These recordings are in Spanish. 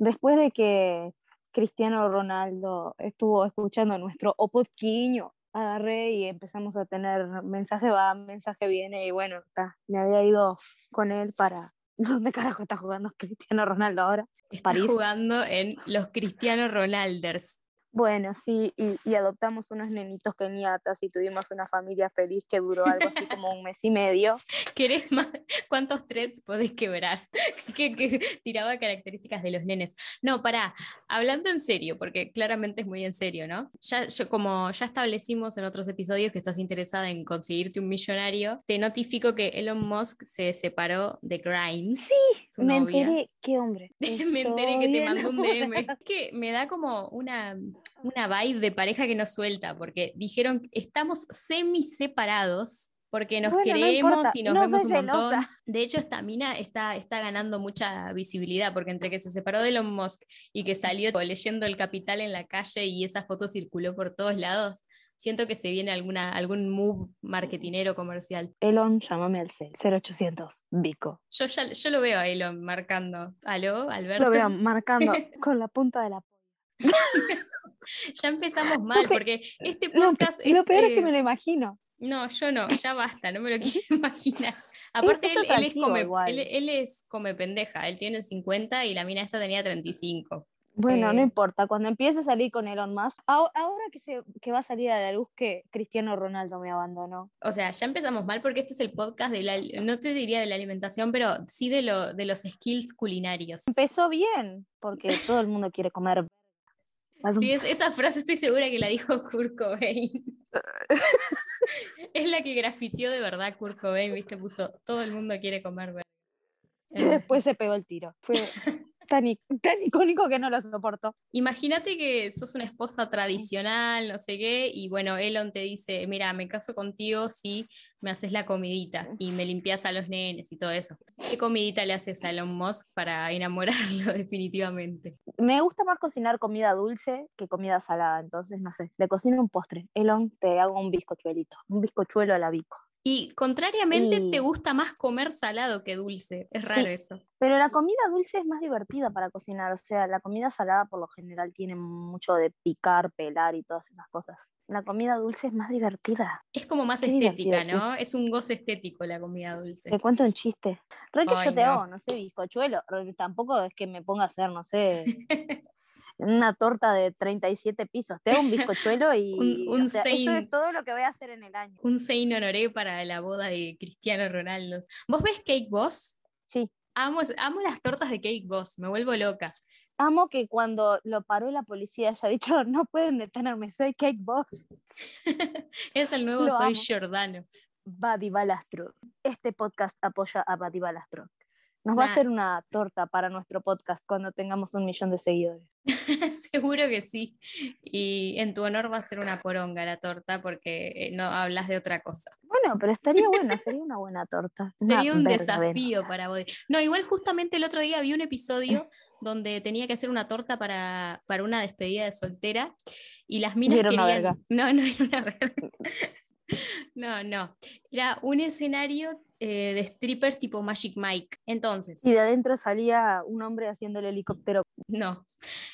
después de que Cristiano Ronaldo estuvo escuchando nuestro opodquiño, agarré y empezamos a tener mensaje va, mensaje viene y bueno, me había ido con él para ¿Dónde carajo está jugando Cristiano Ronaldo ahora? Está jugando en los Cristiano Ronalders. Bueno, sí, y, adoptamos unos nenitos keniatas y tuvimos una familia feliz que duró algo así como un mes y medio. ¿Querés más? ¿Cuántos threads podés quebrar? que, tiraba características de los nenes. No, pará, hablando en serio, porque claramente es muy en serio, ¿no? Ya, yo, como ya establecimos en otros episodios que estás interesada en conseguirte un millonario, te notifico que Elon Musk se separó de Grimes. Sí, me enteré, qué hombre. me enteré que te mandó un DM. que me da como una una vibe de pareja que nos suelta, porque dijeron estamos semi separados porque nos queremos y nos vemos un montón. De hecho, esta mina está, está ganando mucha visibilidad, porque entre que se separó de Elon Musk y que salió leyendo El Capital en la calle y esa foto circuló por todos lados, siento que se viene alguna, algún move marketinero comercial. Elon, llámame al 0800, Vico. Yo, ya, yo lo veo a Elon marcando. ¿Aló, Alberto? Lo veo marcando con la punta de la ya empezamos mal, porque este podcast lo, es. Lo peor es que me lo imagino. No, yo no, ya basta, no me lo quiero imaginar. Aparte, él, es come, él, es come pendeja, él tiene 50 y la mina esta tenía 35. Bueno, no eh, importa, cuando empiece a salir con Elon Musk, ahora que, se, que va a salir a la luz que Cristiano Ronaldo me abandonó. O sea, ya empezamos mal porque este es el podcast de la, no te diría de la alimentación, pero sí de, lo, de los skills culinarios. Empezó bien, porque todo el mundo quiere comer Sí, esa frase estoy segura que la dijo Kurt Cobain. es la que grafitió de verdad Kurt Cobain, ¿viste? Puso, todo el mundo quiere comer Y después se pegó el tiro. Fue tan, icónico que no lo soporto. Imagínate que sos una esposa tradicional, no sé qué, y bueno, Elon te dice, mira, me caso contigo si me haces la comidita y me limpias a los nenes y todo eso. ¿Qué comidita le haces a Elon Musk para enamorarlo definitivamente? Me gusta más cocinar comida dulce que comida salada, entonces no sé, le cocino un postre. Elon, te hago un bizcochuelito, un bizcochuelo a la bico. Y contrariamente te gusta más comer salado que dulce, es raro eso. Pero la comida dulce es más divertida para cocinar, o sea, la comida salada por lo general tiene mucho de picar, pelar y todas esas cosas. La comida dulce es más divertida. Es como más estética, ¿no? Es un goce estético la comida dulce. Te cuento un chiste. Re que yo te hago, no sé, bizcochuelo. Tampoco es que me ponga a hacer, no sé, una torta de 37 pisos. Te hago un bizcochuelo y un, eso es todo lo que voy a hacer en el año. Un Sein Honoré para la boda de Cristiano Ronaldo. ¿Vos ves Cake Boss? Sí. Amo, amo las tortas de Cake Boss, me vuelvo loca. Amo que cuando lo paró la policía haya dicho, no pueden detenerme, soy Cake Boss. es el nuevo Soy Giordano. Buddy Balastro. Este podcast apoya a Buddy Balastro. Nos va a hacer una torta para nuestro podcast cuando tengamos un millón de seguidores. Seguro que sí. Y en tu honor va a ser una poronga la torta porque eh, no hablas de otra cosa. Bueno, pero estaría bueno, sería una buena torta. sería un desafío para vos. No, igual justamente el otro día vi un episodio donde tenía que hacer una torta para, para una despedida de soltera y las minas querían... No, no era una verga. No, no. Era un escenario eh, de strippers tipo Magic Mike. Entonces. Y de adentro salía un hombre haciendo el helicóptero. No.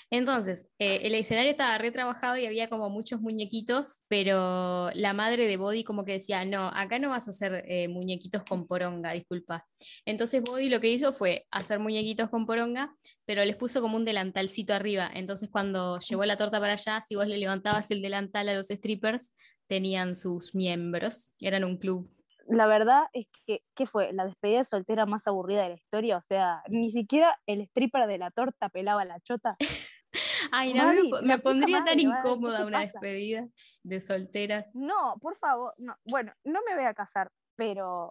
Entonces, eh, el escenario estaba retrabajado y había como muchos muñequitos, pero la madre de Body como que decía, no, acá no vas a hacer eh, muñequitos con poronga, disculpa. Entonces Body lo que hizo fue hacer muñequitos con poronga, pero les puso como un delantalcito arriba. Entonces cuando llevó la torta para allá, si vos le levantabas el delantal a los strippers, tenían sus miembros, eran un club la verdad es que, ¿qué fue? La despedida soltera más aburrida de la historia. O sea, ni siquiera el stripper de la torta pelaba la chota. Ay, no, me, pondría tan incómoda una despedida de solteras. No, por favor, no. Bueno, no me voy a casar, pero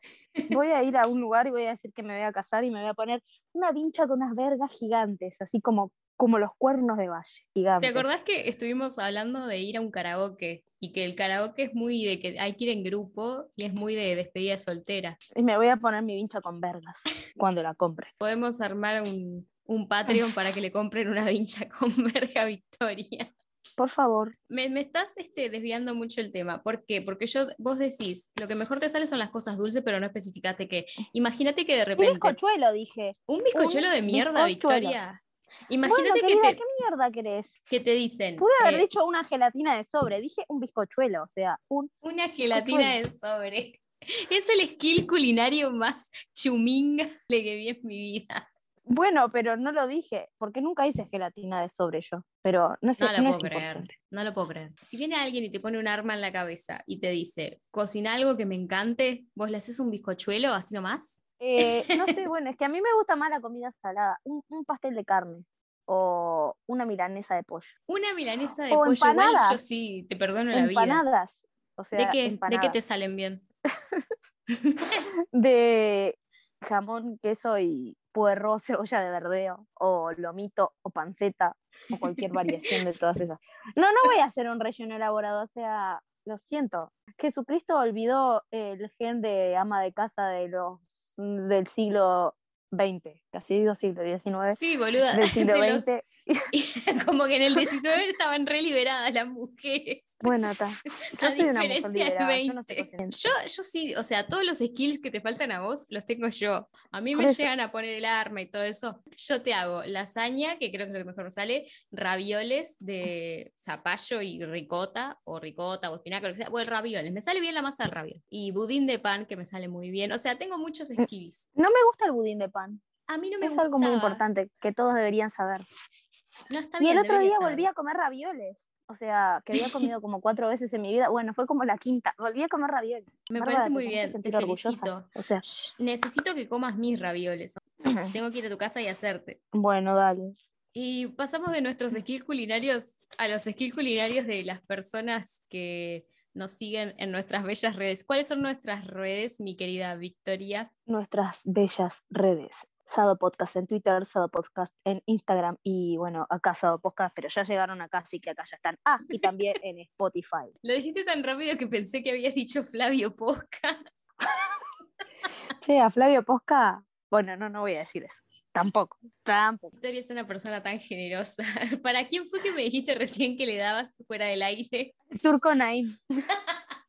voy a ir a un lugar y voy a decir que me voy a casar y me voy a poner una vincha con unas vergas gigantes, así como como los cuernos de valle, gigantes. ¿Te acordás que estuvimos hablando de ir a un karaoke? Y que el karaoke es muy de que hay que ir en grupo y es muy de despedida soltera. Y me voy a poner mi vincha con vergas cuando la compre. Podemos armar un, un Patreon para que le compren una vincha con verga Victoria. Por favor. Me, me, estás este, desviando mucho el tema. ¿Por qué? Porque yo, vos decís, lo que mejor te sale son las cosas dulces, pero no especificaste qué. Imagínate que de repente. Un bizcochuelo, dije. Un bizcochuelo de mierda, Victoria. Imagínate que te... ¿qué mierda querés? ¿Qué te dicen? Pude haber dicho una gelatina de sobre, dije un bizcochuelo, o sea, un una gelatina de sobre. Es el skill culinario más chuminga que vi en mi vida. Bueno, pero no lo dije, porque nunca hice gelatina de sobre yo. Pero no sé. No lo puedo creer. No lo puedo creer. Si viene alguien y te pone un arma en la cabeza y te dice, cocina algo que me encante, ¿vos le haces un bizcochuelo así nomás? Eh, no sé, bueno, es que a mí me gusta más la comida salada. Un, pastel de carne o una milanesa de pollo. Una milanesa de pollo, igual yo sí, te perdono la vida. Empanadas. O sea, ¿De qué, ¿De qué te salen bien? de jamón, queso y puerro, cebolla de verdeo, o lomito, o panceta, o cualquier variación de todas esas. No, no voy a hacer un relleno elaborado, o sea, lo siento. Jesucristo olvidó el gen de ama de casa de los del siglo 20, casi digo siglo XIX. Sí, boluda. Del siglo XX. como que en el 19 estaban re liberadas las mujeres. Bueno, está. A diferencia del 20. Yo, yo, sí, o sea, todos los skills que te faltan a vos los tengo yo. A mí me llegan a poner el arma y todo eso. Yo te hago lasaña, que creo que es lo que mejor me sale, ravioles de zapallo y ricota, o ricota, o espinaca, lo que sea. Bueno, ravioles. Me sale bien la masa del raviol. Y budín de pan, que me sale muy bien. O sea, tengo muchos mm, skills. No me gusta el budín de pan. A mí no me Es algo muy importante que todos deberían saber. No está bien. Y el otro día volví a comer ravioles. O sea, que había comido como cuatro veces en mi vida. Bueno, fue como la quinta. Volví a comer ravioles. Me parece muy bien. Te felicito. O sea, necesito que comas mis ravioles. Tengo que ir a tu casa y hacerte. Bueno, dale. Y pasamos de nuestros skills culinarios a los skills culinarios de las personas que nos siguen en nuestras bellas redes. ¿Cuáles son nuestras redes, mi querida Victoria? Nuestras bellas redes. Sado Podcast en Twitter, Sado Podcast en Instagram y bueno, acá Sado Podcast, pero ya llegaron acá, así que acá ya están. Ah, y también en Spotify. Lo dijiste tan rápido que pensé que habías dicho Flavio Posca. che, a Flavio Posca, bueno, no, no voy a decir eso. Tampoco, tampoco. Victoria es una persona tan generosa. ¿Para quién fue que me dijiste recién que le dabas fuera del aire? Turco Naim.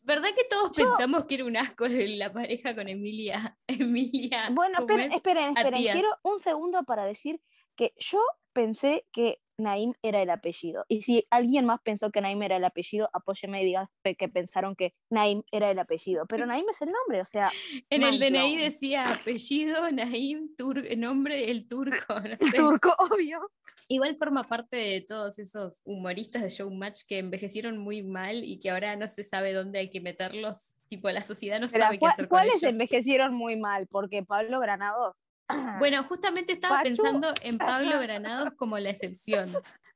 ¿Verdad que todos pensamos que era un asco la pareja con Emilia? Emilia. Bueno, esperen, esperen, esperen. Quiero un segundo para decir que yo pensé que Naim era el apellido. Y si alguien más pensó que Naim era el apellido, apóyeme y diga que pensaron que Naim era el apellido. Pero Naim es el nombre, o sea. En el DNI decía apellido, Naim, nombre el turco. Turco, obvio. Igual forma parte de todos esos humoristas de Showmatch que envejecieron muy mal y que ahora no se sabe dónde hay que meterlos. Tipo, la sociedad no sabe qué hacer con ¿Cuáles envejecieron muy mal? Porque Pablo Granados bueno, justamente estaba pensando en Pablo Granados como la excepción.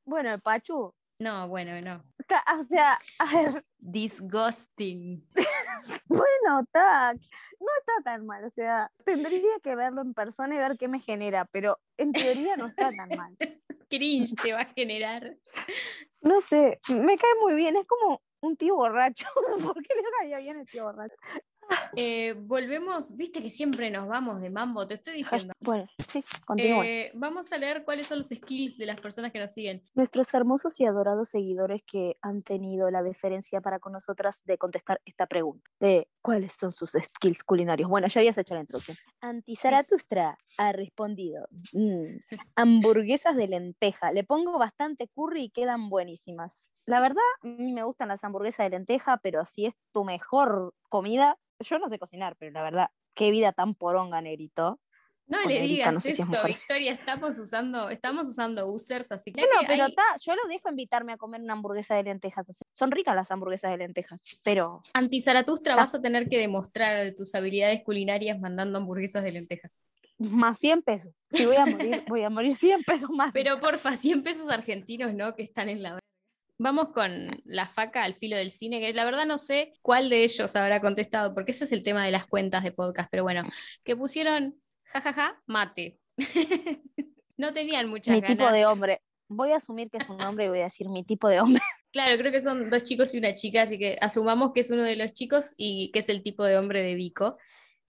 Bueno, Pachu. No, bueno, no. O sea, a ver. Disgusting. bueno, está. No está tan mal. O sea, tendría que verlo en persona y ver qué me genera, pero en teoría no está tan mal. Cringe te va a generar. No sé, me cae muy bien. Es como un tío borracho. ¿Por qué le caía bien el tío borracho? Eh, volvemos, viste que siempre nos vamos de mambo, te estoy diciendo. Bueno, sí, eh, vamos a leer cuáles son los skills de las personas que nos siguen. Nuestros hermosos y adorados seguidores que han tenido la deferencia para con nosotras de contestar esta pregunta de cuáles son sus skills culinarios. Bueno, ya habías hecho la introducción. Antizaratustra ha respondido, mm, hamburguesas de lenteja, le pongo bastante curry y quedan buenísimas. La verdad, a mí me gustan las hamburguesas de lenteja, pero si es tu mejor comida, yo no sé cocinar, pero la verdad, qué vida tan poronga, Negrito. No le digas esto, Victoria, estamos usando, estamos usando users, así que. Bueno, pero yo lo dejo invitarme a comer una hamburguesa de lentejas. son ricas las hamburguesas de lentejas, pero. Antizaratustra, vas a tener que demostrar tus habilidades culinarias mandando hamburguesas de lentejas. Más 100 pesos. Si voy a morir, voy a morir 100 pesos más. Pero porfa, 100 pesos argentinos, ¿no? Que están en la Vamos con la faca al filo del cine, que la verdad no sé cuál de ellos habrá contestado, porque ese es el tema de las cuentas de podcast, pero bueno, que pusieron jajaja, mate. no tenían muchas mi tipo de hombre. Voy a asumir que es un hombre y voy a decir mi tipo de hombre. Claro, creo que son dos chicos y una chica, así que asumamos que es uno de los chicos y que es el tipo de hombre de Vico.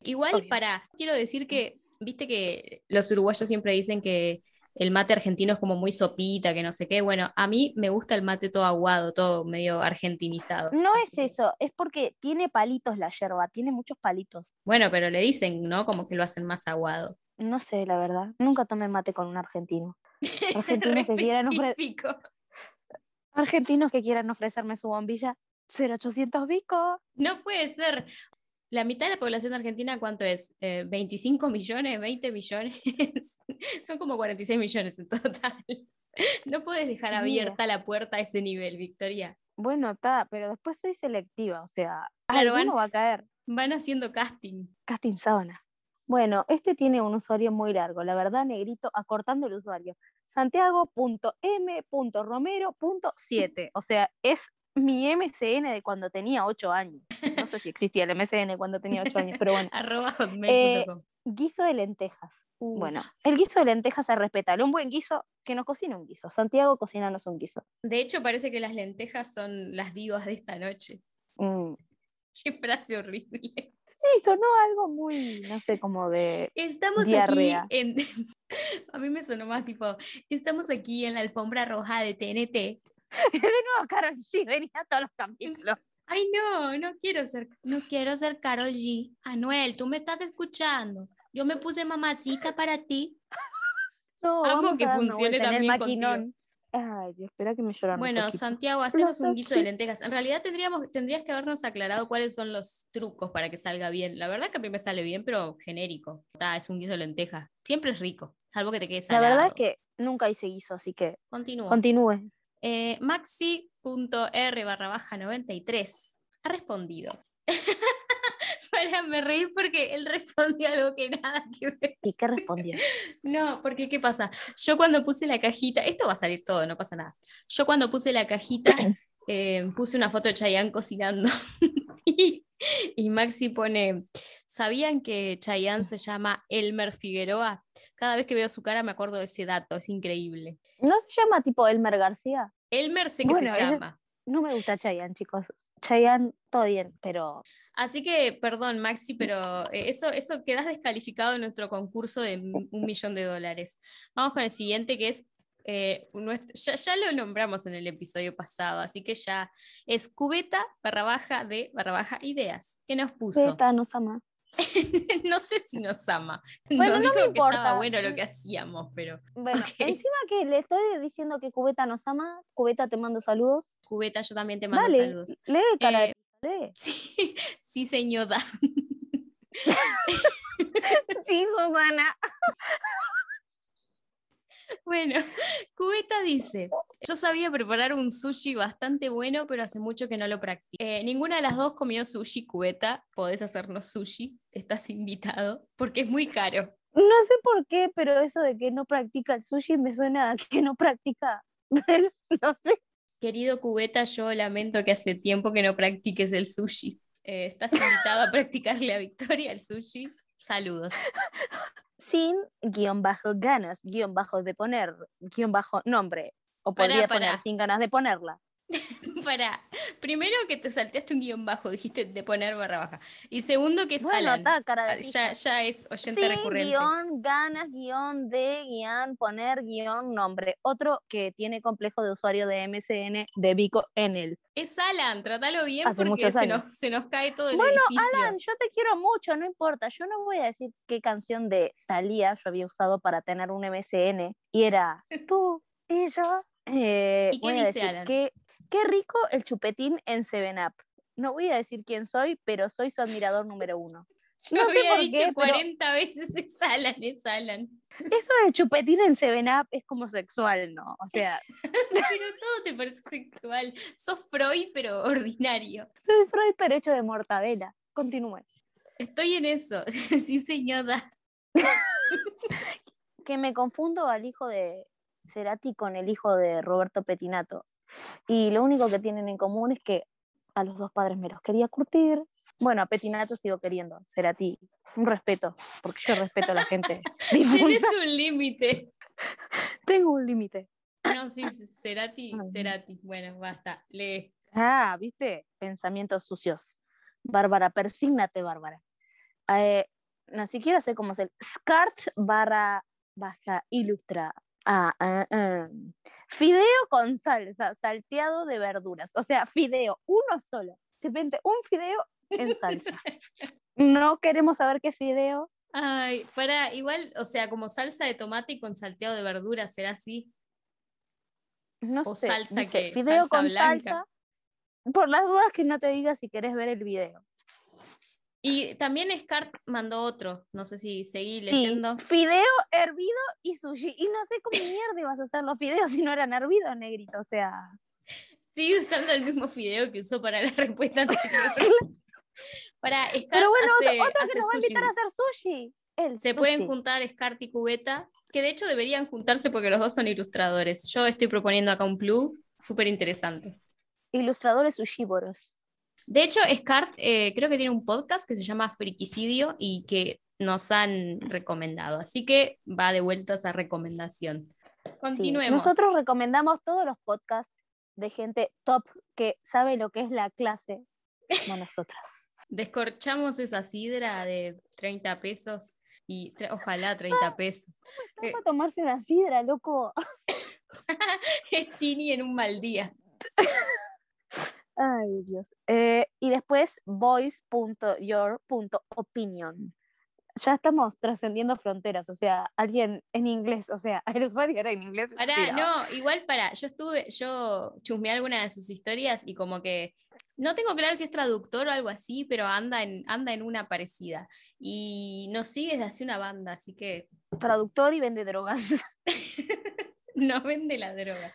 Igual para, quiero decir que, viste que los uruguayos siempre dicen que el mate argentino es como muy sopita, que no sé qué. Bueno, a mí me gusta el mate todo aguado, todo medio argentinizado. No es eso, es porque tiene palitos la yerba, tiene muchos palitos. Bueno, pero le dicen, ¿no? Como que lo hacen más aguado. No sé, la verdad. Nunca tomé mate con un argentino. Argentinos que quieran Argentinos que quieran ofrecerme su bombilla, 0800 bico. No puede ser. La mitad de la población argentina, ¿cuánto es? ¿25 eh, millones? ¿20 millones? Son como 46 millones en total. No puedes dejar abierta la puerta a ese nivel, Victoria. Bueno, está, pero después soy selectiva, o sea, claro, van, va a caer. Van haciendo casting. Casting sábana. Bueno, este tiene un usuario muy largo, la verdad, negrito, acortando el usuario. Santiago.m.romero.7. O sea, es mi MCN de cuando tenía 8 años. No sé si existía el MCN cuando tenía 8 años, pero bueno. Arroba eh, guiso de lentejas. Bueno, el guiso de lentejas es respetable. Un buen guiso, que nos cocine un guiso. Santiago, cocinanos un guiso. De hecho, parece que las lentejas son las divas de esta noche. Mm. Qué frase horrible. Sí, sonó algo muy, no sé, como de. Estamos aquí en. A mí me sonó más tipo, estamos aquí en la alfombra roja de TNT. de nuevo, Carol G, venía a todos los capítulos. Ay, no, no quiero ser, no quiero ser Carol G. Anuel, tú me estás escuchando. Yo me puse mamacita para ti. No, Amo que funcione también contigo. Ay, Dios, espera que me lloran. Bueno, Santiago, hacemos un guiso de lentejas. En realidad tendríamos, tendrías que habernos aclarado cuáles son los trucos para que salga bien. La verdad que a mí me sale bien, pero genérico. es un guiso de lentejas. Siempre es rico, salvo que te quede salado. La verdad es que nunca hice guiso, así que Continúa. continúe. Eh, Maxi.r barra baja 93 ha respondido. Para, me reí porque él respondió algo que nada que ver. ¿Y qué respondió? No, porque ¿qué pasa? Yo cuando puse la cajita, esto va a salir todo, no pasa nada. Yo cuando puse la cajita, eh, puse una foto de Chayanne cocinando. y, Maxi pone, ¿sabían que Chayanne se llama Elmer Figueroa? Cada vez que veo su cara me acuerdo de ese dato, es increíble. ¿No se llama tipo Elmer García? Elmer sé que se llama. No me gusta Chayanne, chicos. Chayanne, todo bien, pero Así que, perdón, Maxi, pero eh, eso, eso quedas descalificado en nuestro concurso de un millón de dólares. Vamos con el siguiente, que es, eh, ya, lo nombramos en el episodio pasado, así que ya es cubeta barra baja de barra baja ideas. ¿Qué nos puso? Cubeta nos ama. no sé si nos ama. Bueno, no, dijo que estaba bueno lo que hacíamos, pero. Bueno, encima que le estoy diciendo que Cubeta nos ama, Cubeta te mando saludos. Cubeta, yo también te mando saludos. Lee, cara eh, Sí, sí, señora. sí, Susana. Bueno, Cubeta dice, yo sabía preparar un sushi bastante bueno, pero hace mucho que no lo practico. Eh, ninguna de las dos comió sushi, Cubeta. Podés hacernos sushi, estás invitado, porque es muy caro. No sé por qué, pero eso de que no practica el sushi me suena a que no practica. no sé. Querido Cubeta, yo lamento que hace tiempo que no practiques el sushi. Eh, estás invitado a practicarle a Victoria el sushi. Saludos. Sin guion bajo ganas, guion bajo de poner, guion bajo nombre. O podría poner sin ganas de ponerla. Para, primero que te salteaste un guion bajo, dijiste de poner barra baja. Y segundo que bueno, ah, ya, ya, es oyente sí, recurrente. Guión, ganas, guion de, guion, poner, guion, nombre. Otro que tiene complejo de usuario de MCN de Vico en él. Es Alan, trátalo bien porque se nos, se nos, cae todo el bueno, Alan, yo te quiero mucho, no importa. Yo no voy a decir qué canción de Thalía yo había usado para tener un MCN. Y era tú y yo. Eh, ¿Y qué dice Alan? Que Qué rico el chupetín en Seven Up. No voy a decir quién soy, pero soy su admirador número uno. Yo había dicho 40 veces es Alan, es Alan. Eso del chupetín en Seven Up es como sexual, ¿no? O sea. pero todo te parece sexual. Sos Freud, pero ordinario. Soy Freud, pero hecho de mortadela. Continúe. Estoy en eso. sí, señora. que me confundo al hijo de Cerati con el hijo de Roberto Petinato. Y lo único que tienen en común es que a los dos padres me los quería curtir. Bueno, a Petinato sigo queriendo, ser a ti. Un respeto, porque yo respeto a la gente. Tienes un límite. Tengo un límite. No, sí, Cerati, Cerati. Bueno, basta, lee. Ah, ¿viste? Pensamientos sucios. Bárbara, persígnate, Bárbara. Eh, no siquiera sé cómo es el SCART barra baja ilustra. Ah, ah, ah. Fideo con salsa, salteado de verduras. O sea, fideo, uno solo. Simplemente un fideo en salsa. No queremos saber qué fideo. Ay, para, igual, o sea, como salsa de tomate y con salteado de verdura, ¿será así? No o salsa que video salsa con blanca. Salsa, por las dudas que no te diga si querés ver el video. Y también Scar mandó otro, no sé si seguí leyendo. fideo hervido y sushi. Y no sé cómo mierda vas a hacer los fideos si no eran hervidos, negrito, o sea. Sigue usando el mismo fideo que usó para la respuesta anterior. para Scar Pero bueno, hace, otro, que nos va a invitar a hacer sushi. Se pueden juntar Scar y Cubeta, que de hecho deberían juntarse porque los dos son ilustradores. Yo estoy proponiendo acá un club súper interesante. Ilustradores sushívoros. De hecho, Scart eh, creo que tiene un podcast que se llama Friquicidio y que nos han recomendado. Así que va de vuelta esa recomendación. Continuemos. nosotros recomendamos todos los podcasts de gente top que sabe lo que es la clase, no nosotras. Descorchamos esa sidra de 30 pesos y ojalá 30 pesos. ¿Cómo está para tomarse una sidra, loco? es Tini en un mal día. Ay, Dios. Eh, y después voice.your.opinion. Ya estamos trascendiendo fronteras, o sea, alguien en inglés, o sea, el usuario era en inglés. Para, no, igual para, yo estuve, yo chusmeé alguna de sus historias y como que no tengo claro si es traductor o algo así, pero anda en, anda en una parecida. Y nos sigue desde hace una banda, así que. Traductor y vende drogas. no vende la droga.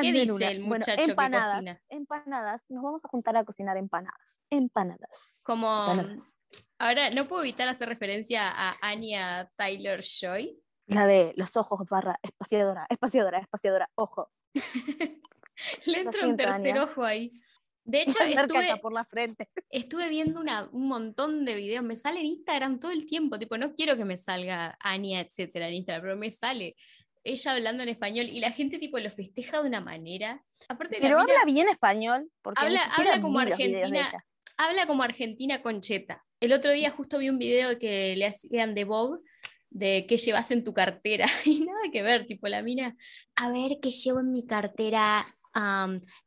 ¿Qué dice el muchacho empanadas, que cocina? Empanadas, nos vamos a juntar a cocinar empanadas. Empanadas. Como. Ahora, no puedo evitar hacer referencia a Anya Tyler Joy. La de los ojos barra espaciadora, espaciadora, espaciadora, ojo. Le entra un tercer ojo ahí. De hecho, estuve, por la frente. estuve viendo un montón de videos. Me sale en Instagram todo el tiempo. Tipo, no quiero que me salga Anya, etcétera, en Instagram, pero me sale ella hablando en español y la gente tipo lo festeja de una manera. Aparte Pero habla bien español, porque habla, habla como argentina, habla como argentina concheta. El otro día justo vi un video que le hacían de Bob de qué llevas en tu cartera y nada que ver, tipo la mina, a ver qué llevo en mi cartera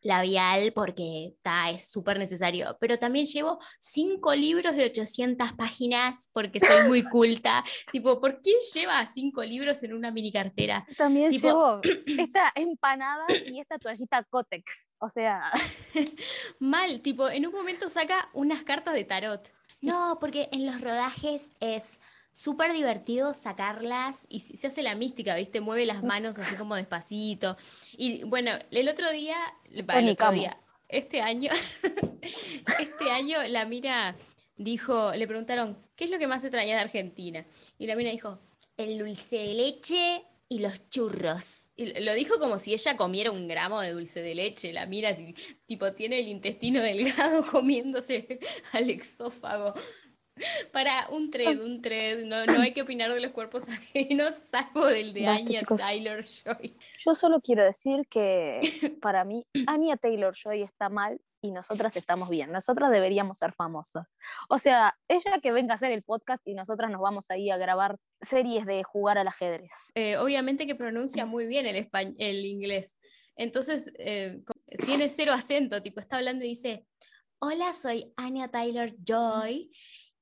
labial porque está es súper necesario, pero también llevo cinco libros de 800 páginas porque soy muy culta. tipo, ¿por qué lleva cinco libros en una mini cartera? También llevo esta empanada y esta toallita Cotex. O sea, mal, tipo, en un momento saca unas cartas de tarot. No, porque en los rodajes es súper divertido sacarlas y se hace la mística, ¿viste? Mueve las manos así como despacito. Y bueno, el otro día, el otro día, este año, este año la mina dijo, le preguntaron, ¿qué es lo que más extraña de Argentina? Y la mina dijo, el dulce de leche y los churros. Y lo dijo como si ella comiera un gramo de dulce de leche. La mira, así, tipo, tiene el intestino delgado comiéndose al exófago. Para un thread, un thread, no, no hay que opinar de los cuerpos ajenos, salvo del de Anya Taylor Joy. Yo solo quiero decir que para mí Anya Taylor Joy está mal y nosotras estamos bien. Nosotras deberíamos ser famosas. O sea, ella que venga a hacer el podcast y nosotras nos vamos ahí a grabar series de jugar al ajedrez. Eh, obviamente que pronuncia muy bien el, el inglés. Entonces, eh, tiene cero acento, tipo, está hablando y dice, hola, soy Anya Taylor Joy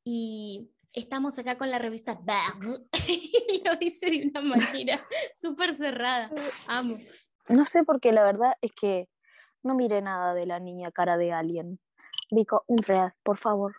y estamos acá con la revista Bag. y lo dice de una manera súper cerrada. Amo. No sé porque la verdad es que no mire nada de la niña cara de alien. Vico, un real, por favor.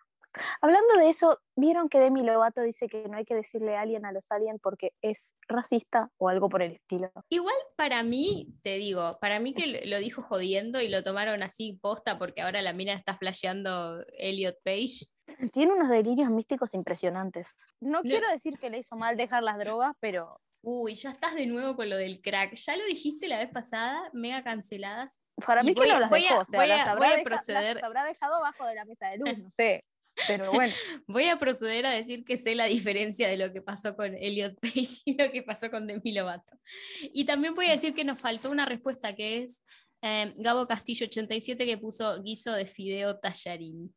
Hablando de eso, ¿vieron que Demi Lovato dice que no hay que decirle alien a los aliens porque es racista o algo por el estilo? Igual para mí, te digo, para mí que lo dijo jodiendo y lo tomaron así posta porque ahora la mina está flasheando Elliot Page tiene unos delirios místicos impresionantes. No, quiero decir que le hizo mal dejar las drogas, pero... Uy, ya estás de nuevo con lo del crack. Ya lo dijiste la vez pasada, mega canceladas. Para mí que no las dejó, voy a, voy a proceder... habrá dejado bajo de la mesa de luz, no sé. Pero bueno. voy a proceder a decir que sé la diferencia de lo que pasó con Elliot Page y lo que pasó con Demi Lovato. Y también voy a decir que nos faltó una respuesta que es eh, Gabo Castillo 87 que puso guiso de fideo tallarín.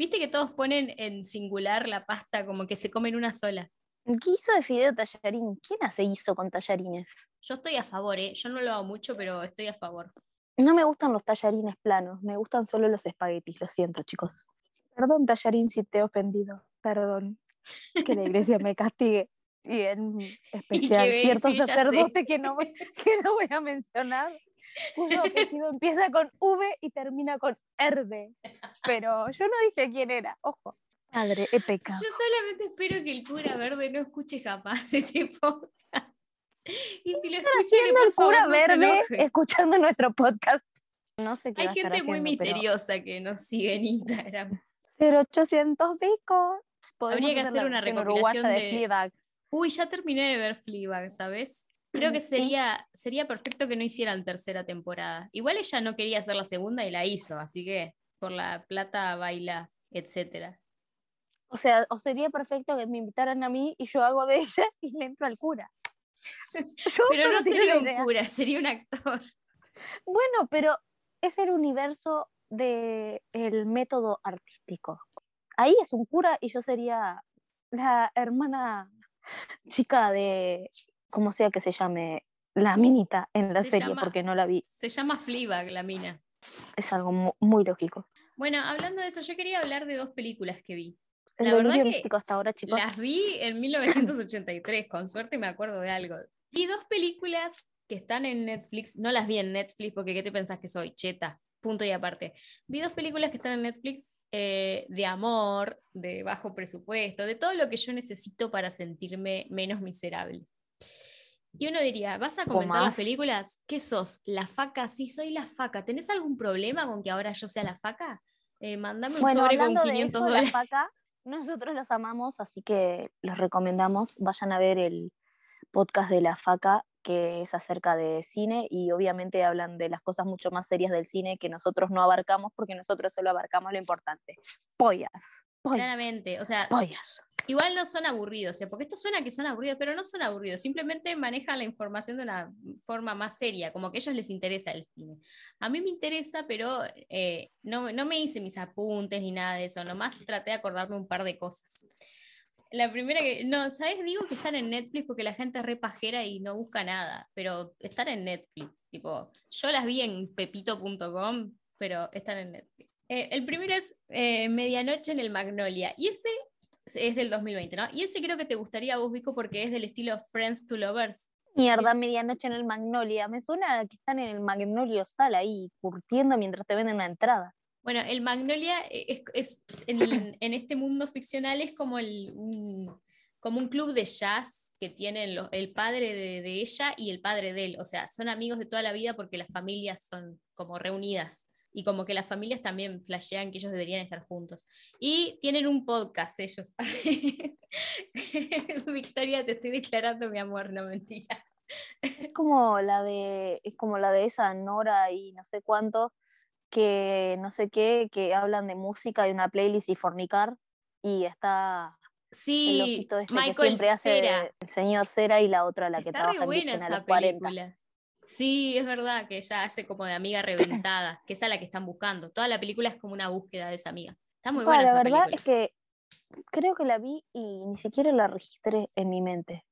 Viste que todos ponen en singular la pasta como que se comen una sola. Guiso de fideo tallarín. ¿Quién hace guiso con tallarines? Yo estoy a favor, ¿eh? Yo no lo hago mucho, pero estoy a favor. No me gustan los tallarines planos, me gustan solo los espaguetis, lo siento, chicos. Perdón, tallarín, si te he ofendido. Perdón. que la iglesia me castigue. Y en especial cierto sacerdote que no, que no voy a mencionar, cuyo apellido empieza con V y termina con Erde. Pero yo no dije quién era, ojo. Padre, he pecado. Yo solamente espero que el cura verde no escuche jamás ese podcast. Y si lo escucha, el cura verde escuchando nuestro podcast. No sé qué Hay gente muy misteriosa que nos sigue en Instagram. 0800 bicos. Habría que hacer una recopilación de, de... Uy, ya terminé de ver Fleabag, ¿sabes? Creo que sería, sería perfecto que no hicieran tercera temporada. Igual ella no quería hacer la segunda y la hizo, así que por la plata baila, etcétera. O sea, o sería perfecto que me invitaran a mí y yo hago de ella y le entro al cura. pero no sería un cura, sería un actor. Bueno, pero es el universo del el método artístico. Ahí es un cura y yo sería la hermana chica de, como sea que se llame, la minita en la serie, porque no la vi. Se llama Fleabag, la mina. Es algo muy, lógico. Bueno, hablando de eso, yo quería hablar de dos películas que vi. La verdad que hasta ahora, chicos. Las vi en 1983, con suerte me acuerdo de algo. Vi dos películas que están en Netflix, no las vi en Netflix porque ¿qué te pensás que soy? Cheta, punto y aparte. Vi dos películas que están en Netflix eh, de amor, de bajo presupuesto, de todo lo que yo necesito para sentirme menos miserable. Y uno diría, ¿vas a comentar las películas? ¿Qué sos? ¿La faca? Sí, soy la faca. ¿Tenés algún problema con que ahora yo sea la faca? Eh, mandame un sobre con 500 dólares. nosotros los amamos, así que los recomendamos. Vayan a ver el podcast de la faca que es acerca de cine y obviamente hablan de las cosas mucho más serias del cine que nosotros no abarcamos porque nosotros solo abarcamos lo importante. Pollas. Claramente, o sea, pollas. Igual no son aburridos, porque esto suena que son aburridos, pero no son aburridos, simplemente manejan la información de una forma más seria, como que a ellos les interesa el cine. A mí me interesa, pero eh, no, no me hice mis apuntes ni nada de eso, nomás traté de acordarme un par de cosas. La primera que. No, ¿sabes? Digo que están en Netflix porque la gente es re pajera y no busca nada, pero están en Netflix. Tipo, yo las vi en pepito.com, pero están en Netflix. Eh, el primero es eh, Medianoche en el Magnolia, y ese es del 2020, ¿no? Y ese creo que te gustaría vos, Vico, porque es del estilo Friends to Lovers. Mierda, medianoche en el Magnolia. Me suena que están en el Magnolio Sal ahí, curtiendo mientras te venden la entrada. Bueno, el Magnolia es, en, este mundo ficcional es como, el, un, como un club de jazz que tienen el padre de, ella y el padre de él. O sea, son amigos de toda la vida porque las familias son como reunidas. Y como que las familias también flashean que ellos deberían estar juntos. Y tienen un podcast ellos. Victoria, te estoy declarando mi amor, no mentira. Es como la de, es como la de esa Nora y no sé cuánto, que no sé qué, que hablan de música y una playlist y fornicar, y está sí, el Michael que Cera. el señor Cera y la otra la que trabaja buena en esa película. Sí, es verdad que ella hace como de amiga reventada, que es a la que están buscando. Toda la película es como una búsqueda de esa amiga. Está muy buena. la verdad es que creo que la vi y ni siquiera la registré en mi mente.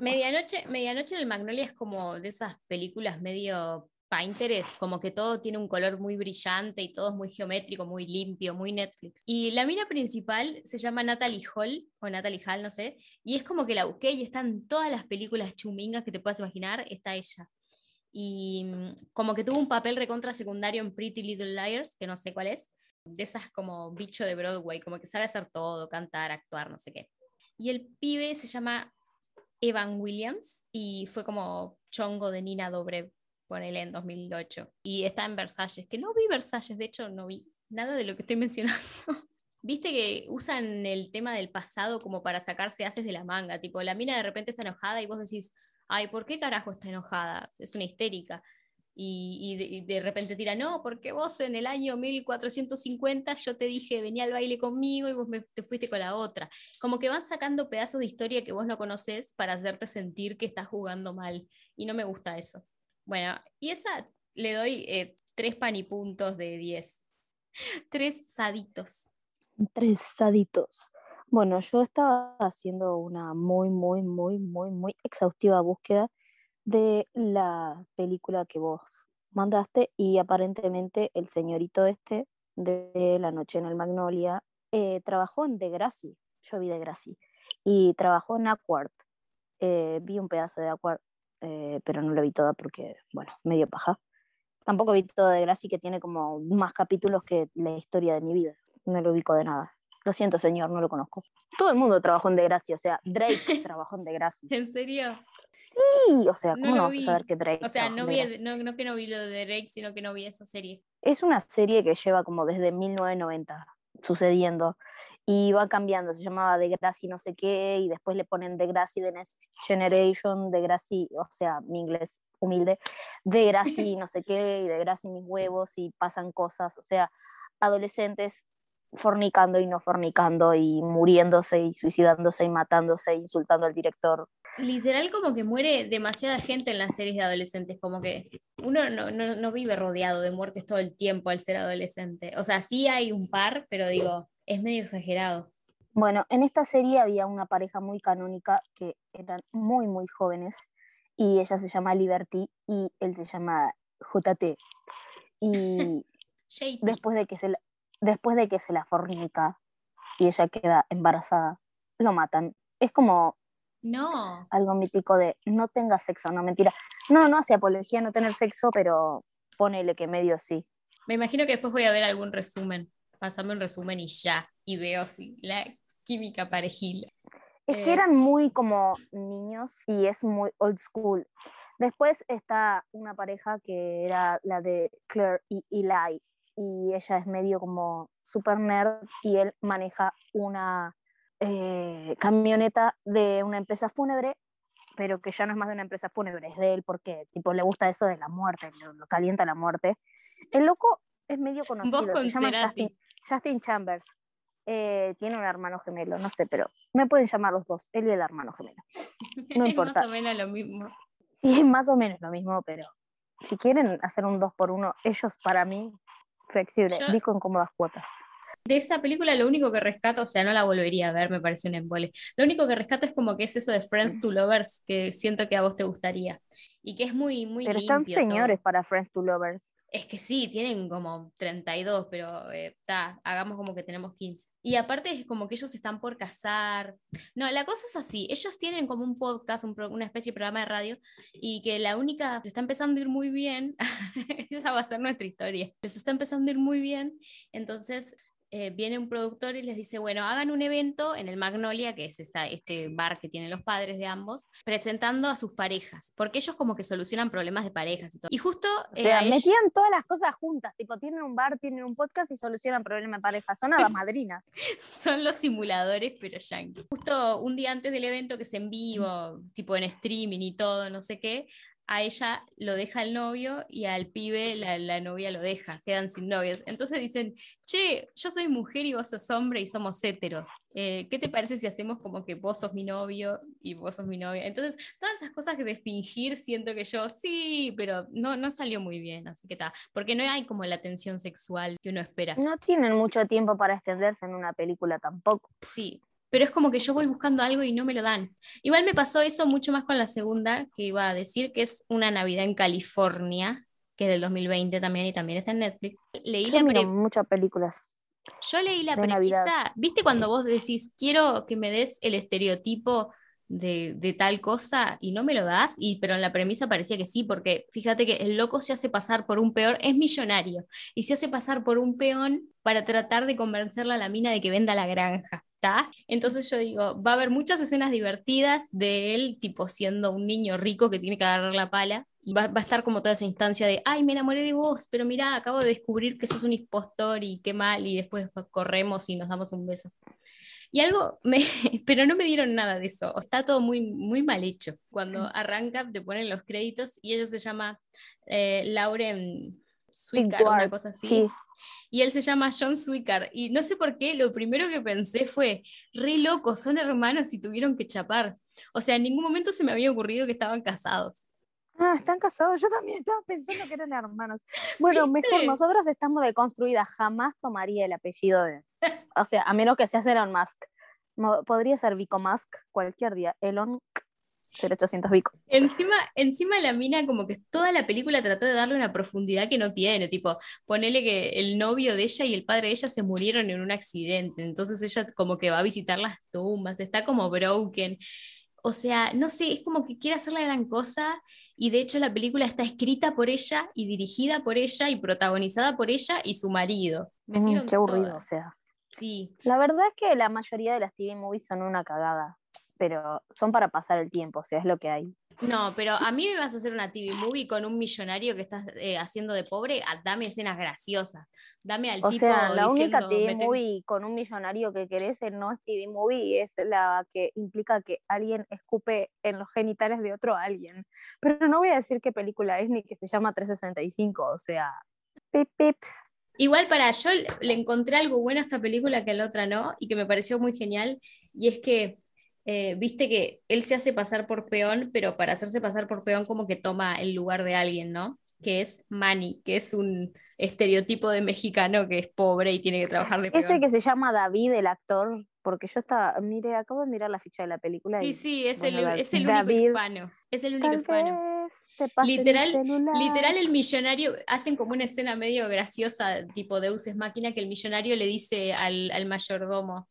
medianoche, medianoche en el Magnolia es como de esas películas medio Pinterest, como que todo tiene un color muy brillante y todo es muy geométrico, muy limpio, muy Netflix. Y la mina principal se llama Natalie Hall, o Natalie Hall, no sé, y es como que la busqué y están todas las películas chumingas que te puedas imaginar, está ella. Y mm, como que tuvo un papel recontra secundario en Pretty Little Liars, que no sé cuál es, de esas como bicho de Broadway, como que sabe hacer todo, cantar, actuar, no sé qué. Y el pibe se llama Evan Williams y fue como chongo de Nina Dobrev ponele en 2008. Y está en Versalles, que no vi Versalles, de hecho no vi nada de lo que estoy mencionando. Viste que usan el tema del pasado como para sacarse haces de la manga, tipo la mina de repente está enojada y vos decís, ay, ¿por qué carajo está enojada? Es una histérica. Y, de, repente tira, no, porque vos en el año 1450 yo te dije, venía al baile conmigo y vos te fuiste con la otra. Como que van sacando pedazos de historia que vos no conoces para hacerte sentir que estás jugando mal. Y no me gusta eso. Bueno, y esa le doy eh, tres panipuntos de diez. tres saditos. Tres saditos. Bueno, yo estaba haciendo una muy, muy, muy, muy, muy exhaustiva búsqueda de la película que vos mandaste y aparentemente el señorito este de La Noche en el Magnolia eh, trabajó en Degrassi. yo vi de Gracie. Y trabajó en Awkward. Eh, vi un pedazo de Awkward, eh, pero no lo vi toda porque, bueno, medio paja. Tampoco vi todo de Gracie, que tiene como más capítulos que la historia de mi vida. No lo ubico de nada. Lo siento, señor, no lo conozco. Todo el mundo trabajó en Degrassi, o sea, Drake trabajó en Degrassi. ¿En serio? Sí, o sea, ¿cómo no, vas a saber que Drake? O sea, no, vi, no, no, que no vi lo de Drake, sino que no vi esa serie. Es una serie que lleva como desde 1990 sucediendo y va cambiando, se llamaba Degrassi no sé qué, y después le ponen Degrassi The Next Generation, Degrassi, o sea, mi inglés humilde, Degrassi no sé qué, y Degrassi mis huevos, y pasan cosas, o sea, adolescentes fornicando y no fornicando y muriéndose y suicidándose y matándose e insultando al director. Literal como que muere demasiada gente en las series de adolescentes, como que uno no, no, no vive rodeado de muertes todo el tiempo al ser adolescente. O sea, sí hay un par, pero digo, es medio exagerado. Bueno, en esta serie había una pareja muy canónica que eran muy, muy jóvenes y ella se llama Liberty y él se llama JT. Y después de que se después de que se la fornica y ella queda embarazada, lo matan. Es como no. algo mítico de no tenga sexo, no mentira. No, no hace apología no tener sexo, pero ponele que medio sí. Me imagino que después voy a ver algún resumen. Pásame un resumen y ya. Y veo si la química parejil. Es que eh, eran muy como niños y es muy old school. Después está una pareja que era la de Claire y Eli, y ella es medio como super nerd y él maneja una eh, camioneta de una empresa fúnebre, pero que ya no es más de una empresa fúnebre, es de él porque tipo le gusta eso de la muerte, lo, calienta la muerte. El loco es medio conocido, se llama Justin, Chambers. Eh, tiene un hermano gemelo, no sé, pero me pueden llamar los dos, él y el hermano gemelo. No importa. más o menos lo mismo. Sí, más o menos lo mismo, pero si quieren hacer un dos por uno, ellos para mí flexible, Yo... con cómodas cuotas. De esa película lo único que rescato, o sea, no la volvería a ver, me parece un embole. Lo único que rescato es como que es eso de Friends to Lovers, que siento que a vos te gustaría. Y que es muy, muy Pero están señores para Friends to Lovers. Es que sí, tienen como 32, pero está, eh, hagamos como que tenemos 15. Y aparte es como que ellos están por casar. No, la cosa es así, ellos tienen como un podcast, una especie de programa de radio, y que la única, se está empezando a ir muy bien, esa va a ser nuestra historia, se está empezando a ir muy bien, entonces eh, viene un productor y les dice, bueno, hagan un evento en el Magnolia, que es esta, este bar que tienen los padres de ambos, presentando a sus parejas, porque ellos como que solucionan problemas de parejas y todo. Y justo... O sea, metían todas las cosas juntas, tipo, tienen un bar, tienen un podcast y solucionan problemas de parejas, son las madrinas. son los simuladores, pero ya. Justo un día antes del evento que es en vivo, tipo en streaming y todo, no sé qué, a ella lo deja el novio y al pibe la, novia lo deja, quedan sin novios. Entonces dicen, che, yo soy mujer y vos sos hombre y somos héteros. Eh, ¿Qué te parece si hacemos como que vos sos mi novio y vos sos mi novia? Entonces, todas esas cosas de fingir, siento que yo, sí, pero no, no salió muy bien, así que está, porque no hay como la tensión sexual que uno espera. No tienen mucho tiempo para extenderse en una película tampoco. Sí, pero es como que yo voy buscando algo y no me lo dan. Igual me pasó eso mucho más con la segunda, que iba a decir, que es una Navidad en California, que es del 2020 también y también está en Netflix. Leí la muchas películas. Yo leí la premisa, ¿viste cuando vos decís, quiero que me des el estereotipo de, de, tal cosa y no me lo das, y, pero en la premisa parecía que sí, porque fíjate que el loco se hace pasar por un peor, es millonario, y se hace pasar por un peón para tratar de convencerla a la mina de que venda la granja. Entonces yo digo, va a haber muchas escenas divertidas de él, tipo siendo un niño rico que tiene que agarrar la pala, y va, a estar como toda esa instancia de, ay, me enamoré de vos, pero mira, acabo de descubrir que sos un impostor y qué mal, y después corremos y nos damos un beso. Y algo, me, pero no me dieron nada de eso, está todo muy, muy mal hecho. Cuando arranca te ponen los créditos y ella se llama eh, Lauren Swicker, una cosa así y él se llama John Swicker. Y no sé por qué, lo primero que pensé fue, re loco, son hermanos y tuvieron que chapar. O sea, en ningún momento se me había ocurrido que estaban casados. Ah, están casados. Yo también estaba pensando que eran hermanos. Bueno, mejor, nosotras estamos deconstruidas. Jamás tomaría el apellido de. O sea, a menos que seas Elon Musk. Podría ser Vico Musk cualquier día. Elon 0800 Vico. Encima, encima la mina como que toda la película trató de darle una profundidad que no tiene, tipo, ponele que el novio de ella y el padre de ella se murieron en un accidente, entonces ella como que va a visitar las tumbas, está como broken. O sea, no sé, es como que quiere hacer la gran cosa y de hecho la película está escrita por ella y dirigida por ella y protagonizada por ella y su marido. Mm, qué aburrido, o sea. Sí. La verdad es que la mayoría de las TV movies son una cagada pero son para pasar el tiempo, o sea, es lo que hay. No, pero a mí me vas a hacer una TV movie con un millonario que estás eh, haciendo de pobre, ah, dame escenas graciosas, dame al o tipo sea, la única TV movie con un millonario que querés no es TV movie, es la que implica que alguien escupe en los genitales de otro alguien. Pero no voy a decir qué película es ni que se llama 365, o sea, pip, pip. Igual para yo le encontré algo bueno a esta película que a la otra no, y que me pareció muy genial, y es que eh, viste que él se hace pasar por peón, pero para hacerse pasar por peón como que toma el lugar de alguien, ¿no? Que es Manny, que es un estereotipo de mexicano que es pobre y tiene que trabajar de peón. Ese que se llama David, el actor, porque yo estaba, mire, acabo de mirar la ficha de la película. Sí, sí, es, el, es el único hispano. Es el único hispano. Literal, literal, el millonario, hacen como una escena medio graciosa, tipo Deus es máquina, que el millonario le dice al, al mayordomo,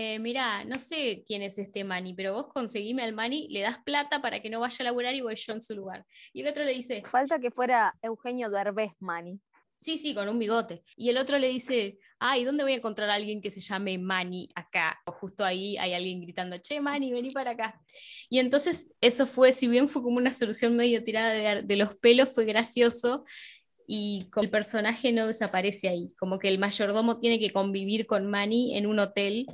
eh, mira, no sé quién es este Manny, pero vos conseguime al Manny, le das plata para que no vaya a laburar y voy yo en su lugar. Y el otro le dice... Falta que fuera Eugenio Derbez Manny. Sí, sí, con un bigote. Y el otro le dice, ay, ¿dónde voy a encontrar a alguien que se llame Manny acá? O justo ahí hay alguien gritando, che, Manny, vení para acá. Y entonces eso fue, si bien fue como una solución medio tirada de, de los pelos, fue gracioso y el personaje no desaparece ahí, como que el mayordomo tiene que convivir con Manny en un hotel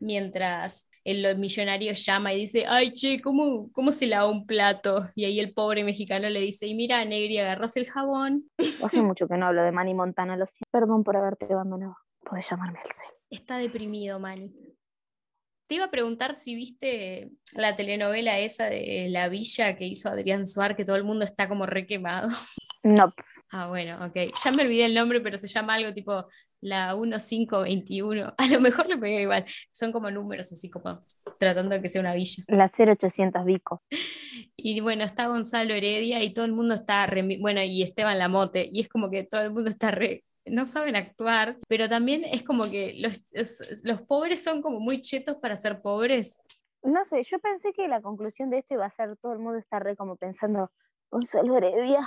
mientras el millonario llama y dice, ay, che, ¿cómo, cómo se lava un plato? Y ahí el pobre mexicano le dice, y mira, Negri, agarras el jabón. Hace mucho que no hablo de Manny Montana, lo siento. Perdón por haberte abandonado. Puedes llamarme al cel. Está deprimido, Manny. Te iba a preguntar si viste la telenovela esa de La Villa que hizo Adrián Suárez, que todo el mundo está como requemado. No. Ah, bueno, ok. Ya me olvidé el nombre, pero se llama algo tipo la 1521. A lo mejor le pegué igual. Son como números, así como tratando de que sea una villa. La 0800 Vico. Y bueno, está Gonzalo Heredia y todo el mundo está. bueno, y Esteban Lamote. Y es como que todo el mundo está re. No saben actuar, pero también es como que los, los pobres son como muy chetos para ser pobres. No sé, yo pensé que la conclusión de esto iba a ser todo el mundo está re como pensando, Gonzalo Heredia,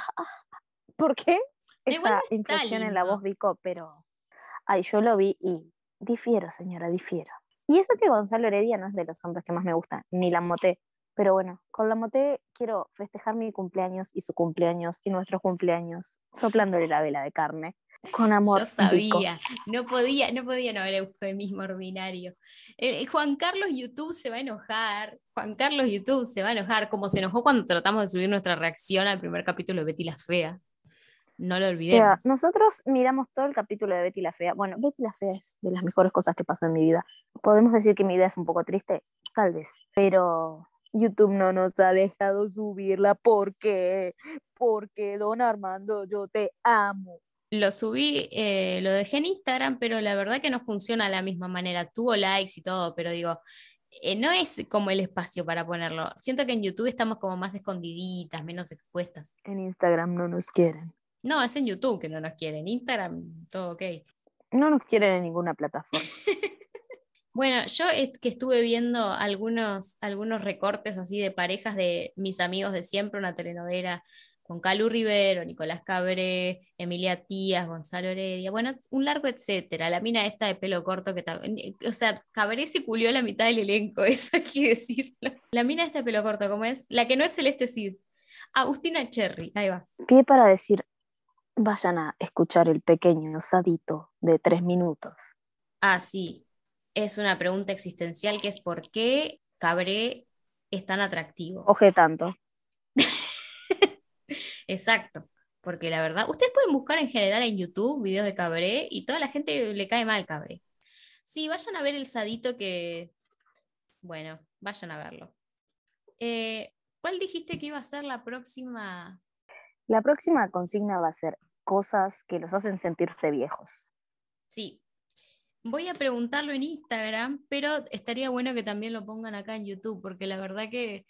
¿por qué? Esa inflexión en la voz Vico, pero Ay, yo lo vi y difiero, señora, difiero. Y eso que Gonzalo Heredia no es de los hombres que más me gustan, ni la moté. Pero bueno, con la moté quiero festejar mi cumpleaños y su cumpleaños y nuestros cumpleaños, soplándole la vela de carne. Con amor. Yo sabía, no podía, no podía no haber eufemismo ordinario. Eh, eh, Juan Carlos YouTube se va a enojar, Juan Carlos YouTube se va a enojar, como se enojó cuando tratamos de subir nuestra reacción al primer capítulo de Betty la Fea. No lo olvidemos. nosotros miramos todo el capítulo de Betty la Fea. Bueno, Betty la Fea es de las mejores cosas que pasó en mi vida. ¿Podemos decir que mi vida es un poco triste? Tal vez. Pero YouTube no nos ha dejado subirla porque, porque Don Armando, yo te amo. Lo subí, eh, lo dejé en Instagram, pero la verdad que no funciona de la misma manera. Tuvo likes y todo, pero digo, eh, no es como el espacio para ponerlo. Siento que en YouTube estamos como más escondiditas, menos expuestas. En Instagram no nos quieren. No, es en YouTube que no nos quieren. Instagram, todo ok. No nos quieren en ninguna plataforma. bueno, yo es que estuve viendo algunos, algunos recortes así de parejas de mis amigos de siempre, una telenovela con Calu Rivero, Nicolás Cabré, Emilia Tías, Gonzalo Heredia, bueno, un largo etcétera. La mina esta de pelo corto que también, o sea, Cabré se culió la mitad del elenco, eso hay que decirlo. La mina esta de pelo corto, ¿cómo es? La que no es Celeste Cid. Agustina Cherry, ahí va. Pie para decir, vayan a escuchar el pequeño osadito de tres minutos. Ah, sí. Es una pregunta existencial que es ¿por qué Cabré es tan atractivo? Oje tanto. Exacto. Porque la verdad, ustedes pueden buscar en general en YouTube videos de Cabré y toda la gente le cae mal Cabré. Sí, vayan a ver el sadito que. Bueno, vayan a verlo. Eh, ¿Cuál dijiste que iba a ser la próxima la próxima consigna va a ser cosas que los hacen sentirse viejos. Sí. Voy a preguntarlo en Instagram, pero estaría bueno que también lo pongan acá en YouTube, porque la verdad que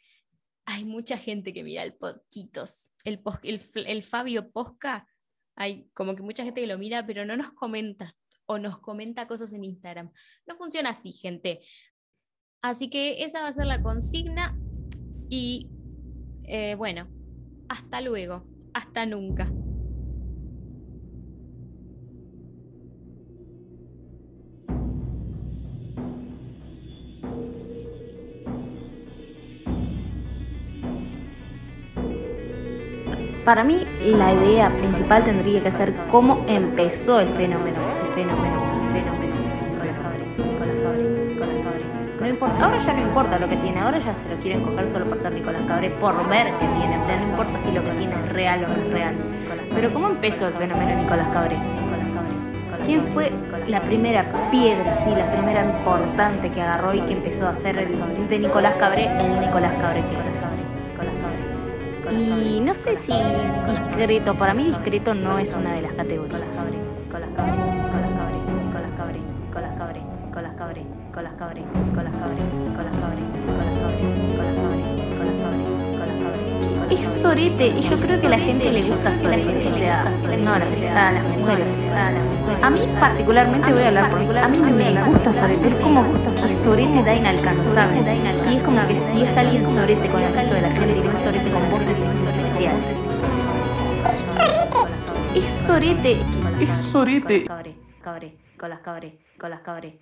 hay mucha gente que mira el Podquitos, el, Fabio Posca, hay como que mucha gente que lo mira, pero no nos comenta o nos comenta cosas en Instagram. No funciona así, gente. Así que esa va a ser la consigna y eh, bueno, hasta luego, hasta nunca. Para mí la idea principal tendría que ser cómo empezó el fenómeno, el fenómeno, importa, ahora ya no importa lo que tiene, ahora ya se lo quieren coger solo por ser Nicolás Cabré, por ver que tiene, o sea, no importa si lo que tiene es real o no es real. Pero ¿cómo empezó el fenómeno Nicolás Cabré? ¿Quién fue la primera piedra, sí, la primera importante que agarró y que empezó a hacer el, de Nicolás Cabré el Nicolás Cabré que es? Y no sé si discreto, para mí discreto no es una de las categorías. Sorete y yo creo que la gente le gusta sorete, o sea, no a las mujeres, a mí particularmente voy a hablar por a mí me gusta sorete, es como el sorete da inalcanzable. Y es como que si es alguien sorete con el resto de la gente y no es sorete con vos es sorete. Es sorete. Con las cabre, con las cabre,